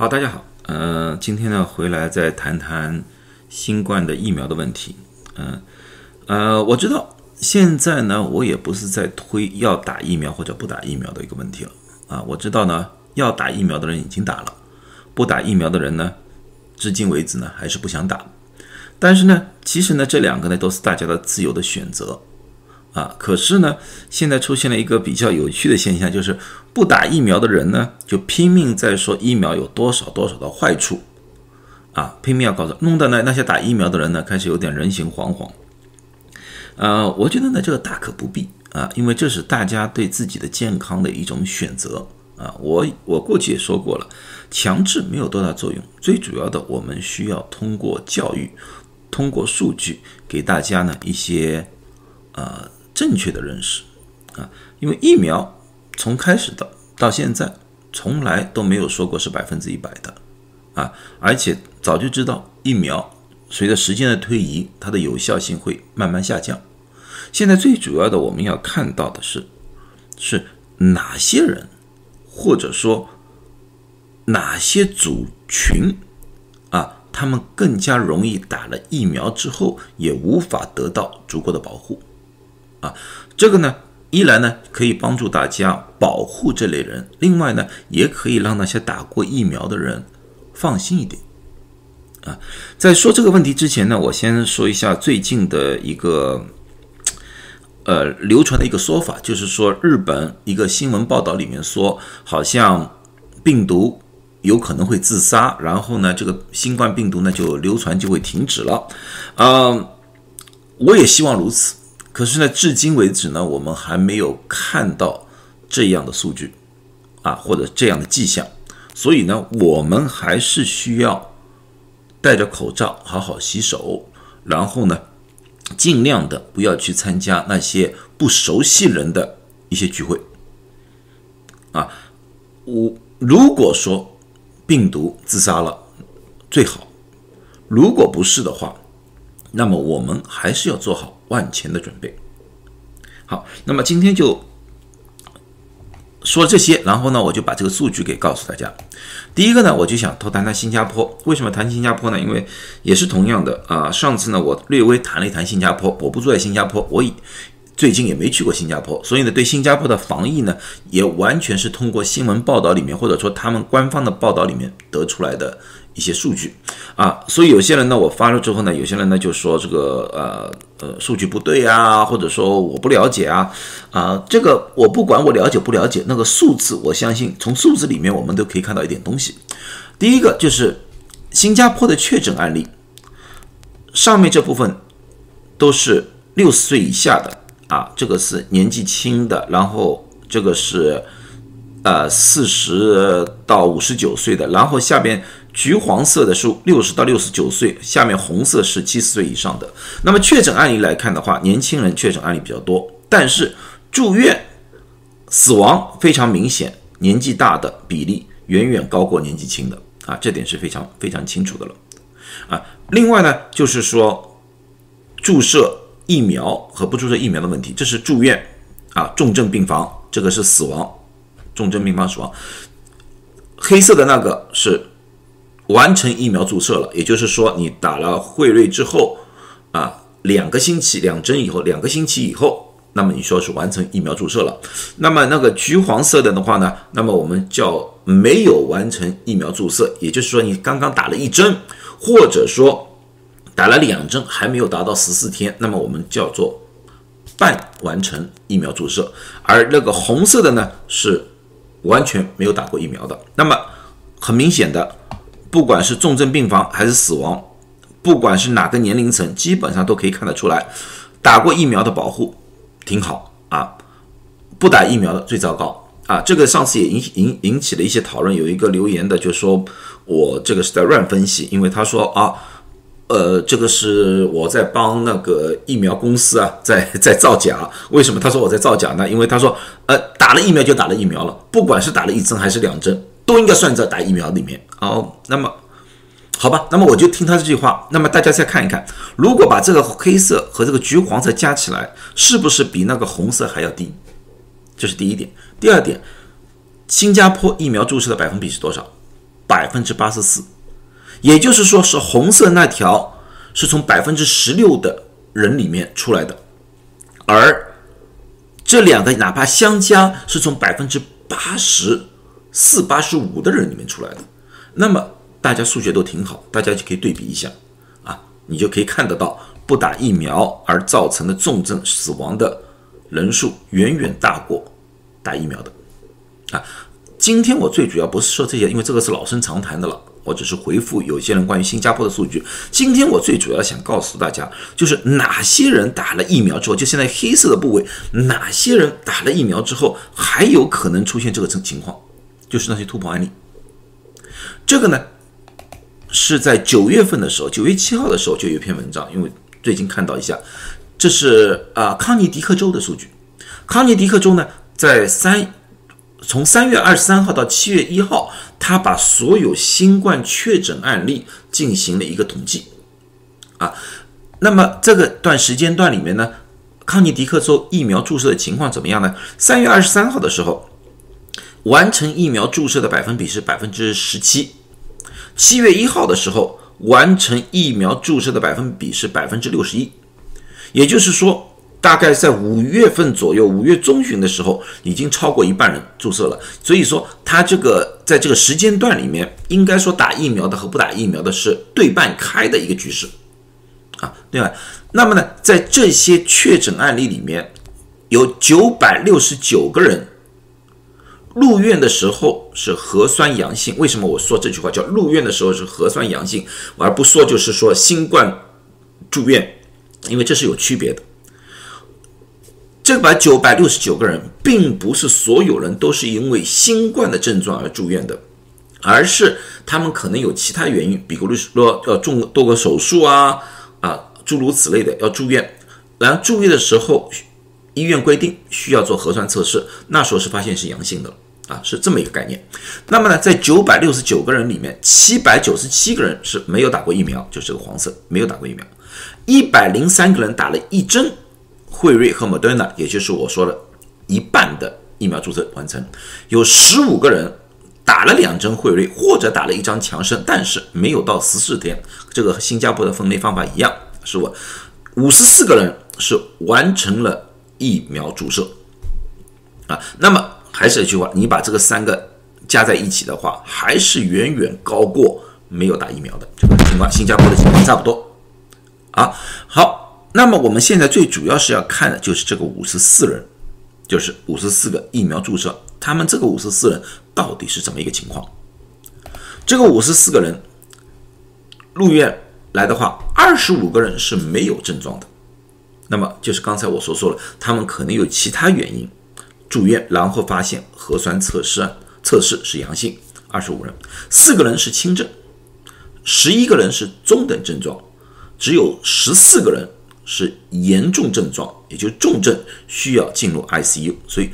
好，大家好，呃，今天呢回来再谈谈新冠的疫苗的问题。嗯，呃，我知道现在呢，我也不是在推要打疫苗或者不打疫苗的一个问题了啊。我知道呢，要打疫苗的人已经打了，不打疫苗的人呢，至今为止呢还是不想打。但是呢，其实呢，这两个呢都是大家的自由的选择。啊，可是呢，现在出现了一个比较有趣的现象，就是不打疫苗的人呢，就拼命在说疫苗有多少多少的坏处，啊，拼命要告诉，弄得呢那些打疫苗的人呢，开始有点人心惶惶。呃，我觉得呢，这个大可不必啊，因为这是大家对自己的健康的一种选择啊。我我过去也说过了，强制没有多大作用，最主要的我们需要通过教育，通过数据给大家呢一些呃。正确的认识啊，因为疫苗从开始的到现在，从来都没有说过是百分之一百的啊，而且早就知道疫苗随着时间的推移，它的有效性会慢慢下降。现在最主要的我们要看到的是，是哪些人，或者说哪些族群啊，他们更加容易打了疫苗之后也无法得到足够的保护。啊，这个呢，一来呢可以帮助大家保护这类人，另外呢也可以让那些打过疫苗的人放心一点。啊，在说这个问题之前呢，我先说一下最近的一个呃流传的一个说法，就是说日本一个新闻报道里面说，好像病毒有可能会自杀，然后呢这个新冠病毒呢就流传就会停止了。嗯，我也希望如此。可是呢，至今为止呢，我们还没有看到这样的数据啊，或者这样的迹象，所以呢，我们还是需要戴着口罩，好好洗手，然后呢，尽量的不要去参加那些不熟悉人的一些聚会啊。我如果说病毒自杀了，最好；如果不是的话，那么我们还是要做好。万全的准备，好，那么今天就说这些，然后呢，我就把这个数据给告诉大家。第一个呢，我就想多谈谈新加坡。为什么谈新加坡呢？因为也是同样的啊，上次呢，我略微谈了一谈新加坡。我不住在新加坡，我以最近也没去过新加坡，所以呢，对新加坡的防疫呢，也完全是通过新闻报道里面，或者说他们官方的报道里面得出来的。一些数据啊，所以有些人呢，我发了之后呢，有些人呢就说这个呃呃数据不对啊，或者说我不了解啊啊，这个我不管我了解不了解，那个数字我相信从数字里面我们都可以看到一点东西。第一个就是新加坡的确诊案例，上面这部分都是六十岁以下的啊，这个是年纪轻的，然后这个是呃四十到五十九岁的，然后下边。橘黄色的是六十到六十九岁，下面红色是七十岁以上的。那么确诊案例来看的话，年轻人确诊案例比较多，但是住院死亡非常明显，年纪大的比例远远高过年纪轻的啊，这点是非常非常清楚的了啊。另外呢，就是说注射疫苗和不注射疫苗的问题，这是住院啊，重症病房这个是死亡，重症病房死亡。黑色的那个是。完成疫苗注射了，也就是说，你打了辉瑞之后，啊，两个星期两针以后，两个星期以后，那么你说是完成疫苗注射了。那么那个橘黄色的的话呢，那么我们叫没有完成疫苗注射，也就是说你刚刚打了一针，或者说打了两针还没有达到十四天，那么我们叫做半完成疫苗注射。而那个红色的呢，是完全没有打过疫苗的。那么很明显的。不管是重症病房还是死亡，不管是哪个年龄层，基本上都可以看得出来，打过疫苗的保护挺好啊，不打疫苗的最糟糕啊。这个上次也引引引起了一些讨论，有一个留言的就说我这个是在乱分析，因为他说啊，呃，这个是我在帮那个疫苗公司啊，在在造假。为什么他说我在造假呢？因为他说，呃，打了疫苗就打了疫苗了，不管是打了一针还是两针。都应该算在打疫苗里面哦。那么，好吧，那么我就听他这句话。那么大家再看一看，如果把这个黑色和这个橘黄色加起来，是不是比那个红色还要低？这是第一点。第二点，新加坡疫苗注射的百分比是多少？百分之八十四，也就是说是红色那条是从百分之十六的人里面出来的，而这两个哪怕相加是从百分之八十四、八十五的人里面出来的，那么大家数学都挺好，大家就可以对比一下啊，你就可以看得到不打疫苗而造成的重症死亡的人数远远大过打疫苗的啊。今天我最主要不是说这些，因为这个是老生常谈的了。我只是回复有些人关于新加坡的数据。今天我最主要想告诉大家，就是哪些人打了疫苗之后，就现在黑色的部位，哪些人打了疫苗之后还有可能出现这个情情况，就是那些突破案例。这个呢，是在九月份的时候，九月七号的时候就有一篇文章，因为最近看到一下，这是啊康尼迪克州的数据。康尼迪克州呢，在三。从三月二十三号到七月一号，他把所有新冠确诊案例进行了一个统计，啊，那么这个段时间段里面呢，康尼迪克州疫苗注射的情况怎么样呢？三月二十三号的时候，完成疫苗注射的百分比是百分之十七，七月一号的时候，完成疫苗注射的百分比是百分之六十一，也就是说。大概在五月份左右，五月中旬的时候，已经超过一半人注射了。所以说，它这个在这个时间段里面，应该说打疫苗的和不打疫苗的是对半开的一个局势，啊，对吧？那么呢，在这些确诊案例里面，有九百六十九个人入院的时候是核酸阳性。为什么我说这句话叫入院的时候是核酸阳性，而不说就是说新冠住院？因为这是有区别的。这把九百六十九个人，并不是所有人都是因为新冠的症状而住院的，而是他们可能有其他原因，比如说要做多个手术啊啊，诸如此类的要住院。然后住院的时候，医院规定需要做核酸测试，那时候是发现是阳性的啊，是这么一个概念。那么呢，在九百六十九个人里面，七百九十七个人是没有打过疫苗，就是这个黄色没有打过疫苗，一百零三个人打了一针。辉瑞和莫德纳，也就是我说的一半的疫苗注射完成，有十五个人打了两针辉瑞或者打了一张强生，但是没有到十四天。这个和新加坡的分类方法一样，是我五十四个人是完成了疫苗注射啊。那么还是那句话，你把这个三个加在一起的话，还是远远高过没有打疫苗的这个情况。新加坡的情况差不多啊。好。那么我们现在最主要是要看的就是这个五十四人，就是五十四个疫苗注射，他们这个五十四人到底是怎么一个情况？这个五十四个人入院来的话，二十五个人是没有症状的，那么就是刚才我所说的，他们可能有其他原因住院，然后发现核酸测试测试是阳性，二十五人，四个人是轻症，十一个人是中等症状，只有十四个人。是严重症状，也就是重症，需要进入 ICU。所以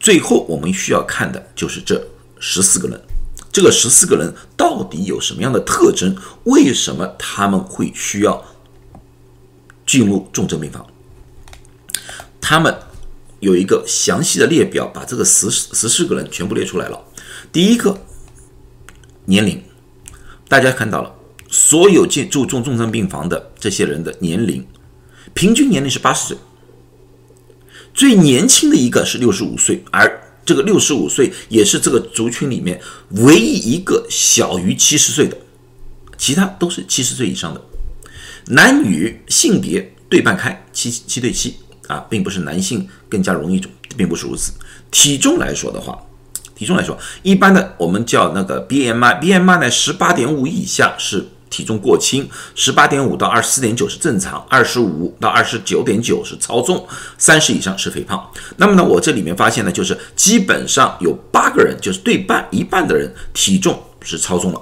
最后我们需要看的就是这十四个人，这个十四个人到底有什么样的特征？为什么他们会需要进入重症病房？他们有一个详细的列表，把这个十十四个人全部列出来了。第一个年龄，大家看到了，所有进住重重症病房的这些人的年龄。平均年龄是八十岁，最年轻的一个是六十五岁，而这个六十五岁也是这个族群里面唯一一个小于七十岁的，其他都是七十岁以上的。男女性别对半开，七七对七啊，并不是男性更加容易肿，并不是如此。体重来说的话，体重来说，一般的我们叫那个 BMI，BMI 呢十八点五以下是。体重过轻，十八点五到二十四点九是正常，二十五到二十九点九是超重，三十以上是肥胖。那么呢，我这里面发现呢，就是基本上有八个人，就是对半一半的人体重是超重了。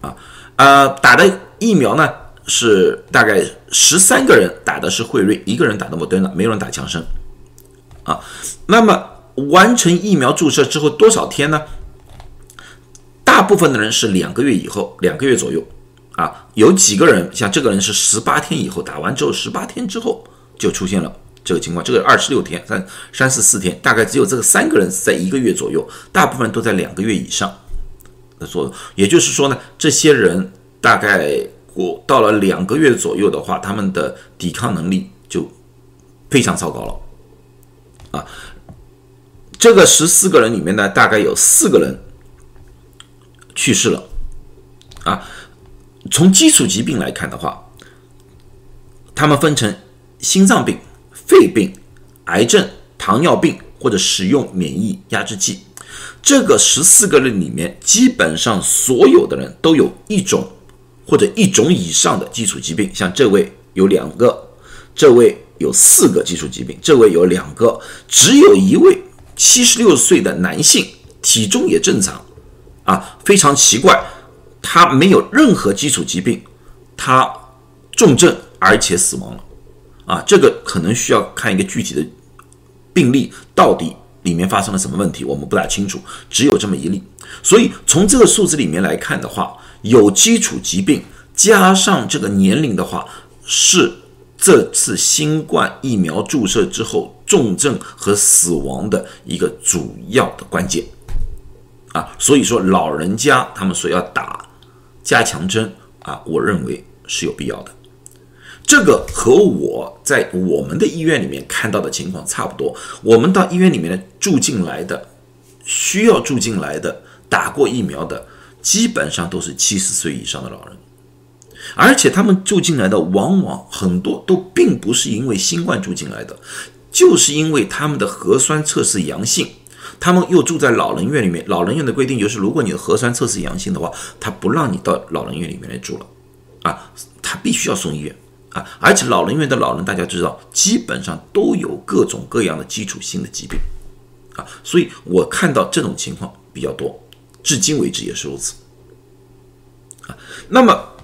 啊，呃，打的疫苗呢是大概十三个人打的是辉瑞，一个人打的莫德纳，没有人打强生。啊，那么完成疫苗注射之后多少天呢？大部分的人是两个月以后，两个月左右，啊，有几个人像这个人是十八天以后打完之后，十八天之后就出现了这个情况，这个二十六天三三十四天，大概只有这个三个人是在一个月左右，大部分都在两个月以上，的作用。也就是说呢，这些人大概过到了两个月左右的话，他们的抵抗能力就非常糟糕了。啊，这个十四个人里面呢，大概有四个人去世了。啊，从基础疾病来看的话，他们分成心脏病、肺病、癌症、糖尿病。或者使用免疫压制剂，这个十四个人里面，基本上所有的人都有一种或者一种以上的基础疾病。像这位有两个，这位有四个基础疾病，这位有两个，只有一位七十六岁的男性，体重也正常，啊，非常奇怪，他没有任何基础疾病，他重症而且死亡了，啊，这个可能需要看一个具体的。病例到底里面发生了什么问题，我们不大清楚，只有这么一例。所以从这个数字里面来看的话，有基础疾病加上这个年龄的话，是这次新冠疫苗注射之后重症和死亡的一个主要的关键啊。所以说，老人家他们所要打加强针啊，我认为是有必要的。这个和我在我们的医院里面看到的情况差不多。我们到医院里面住进来的，需要住进来的，打过疫苗的，基本上都是七十岁以上的老人，而且他们住进来的往往很多都并不是因为新冠住进来的，就是因为他们的核酸测试阳性，他们又住在老人院里面。老人院的规定就是，如果你的核酸测试阳性的话，他不让你到老人院里面来住了，啊，他必须要送医院。啊，而且老人院的老人，大家知道，基本上都有各种各样的基础性的疾病，啊，所以我看到这种情况比较多，至今为止也是如此。啊，那么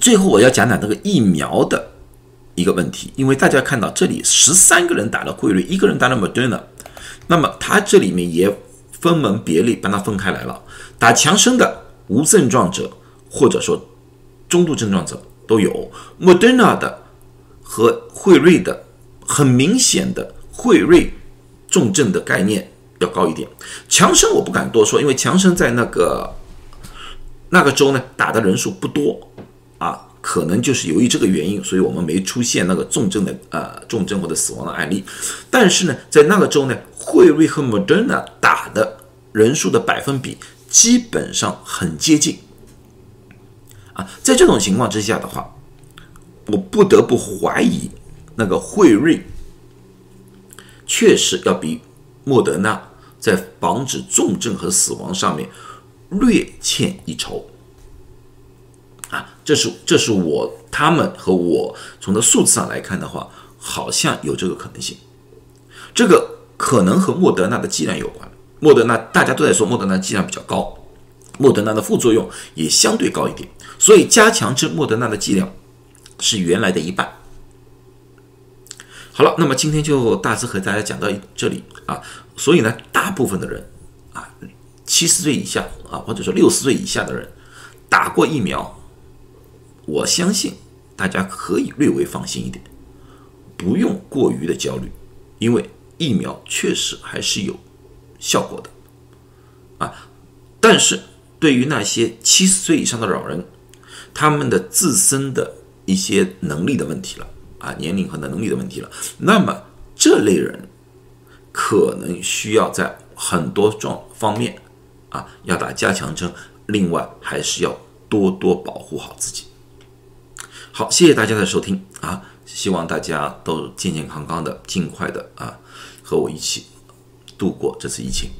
最后我要讲讲这个疫苗的一个问题，因为大家看到这里十三个人打了辉瑞，一个人打了 Moderna，那么他这里面也分门别类把它分开来了，打强生的无症状者，或者说中度症状者。都有莫德纳的和辉瑞的，很明显的辉瑞重症的概念要高一点。强生我不敢多说，因为强生在那个那个州呢打的人数不多啊，可能就是由于这个原因，所以我们没出现那个重症的呃重症或者死亡的案例。但是呢，在那个州呢，辉瑞和莫德纳打的人数的百分比基本上很接近。啊，在这种情况之下的话，我不得不怀疑那个辉瑞确实要比莫德纳在防止重症和死亡上面略欠一筹。啊，这是这是我他们和我从的数字上来看的话，好像有这个可能性。这个可能和莫德纳的剂量有关。莫德纳大家都在说莫德纳剂量比较高，莫德纳的副作用也相对高一点。所以加强针莫德纳的剂量是原来的一半。好了，那么今天就大致和大家讲到这里啊。所以呢，大部分的人啊，七十岁以下啊，或者说六十岁以下的人打过疫苗，我相信大家可以略微放心一点，不用过于的焦虑，因为疫苗确实还是有效果的啊。但是对于那些七十岁以上的老人，他们的自身的一些能力的问题了啊，年龄和能力的问题了。那么这类人可能需要在很多状方面啊要打加强针，另外还是要多多保护好自己。好，谢谢大家的收听啊，希望大家都健健康康的，尽快的啊和我一起度过这次疫情。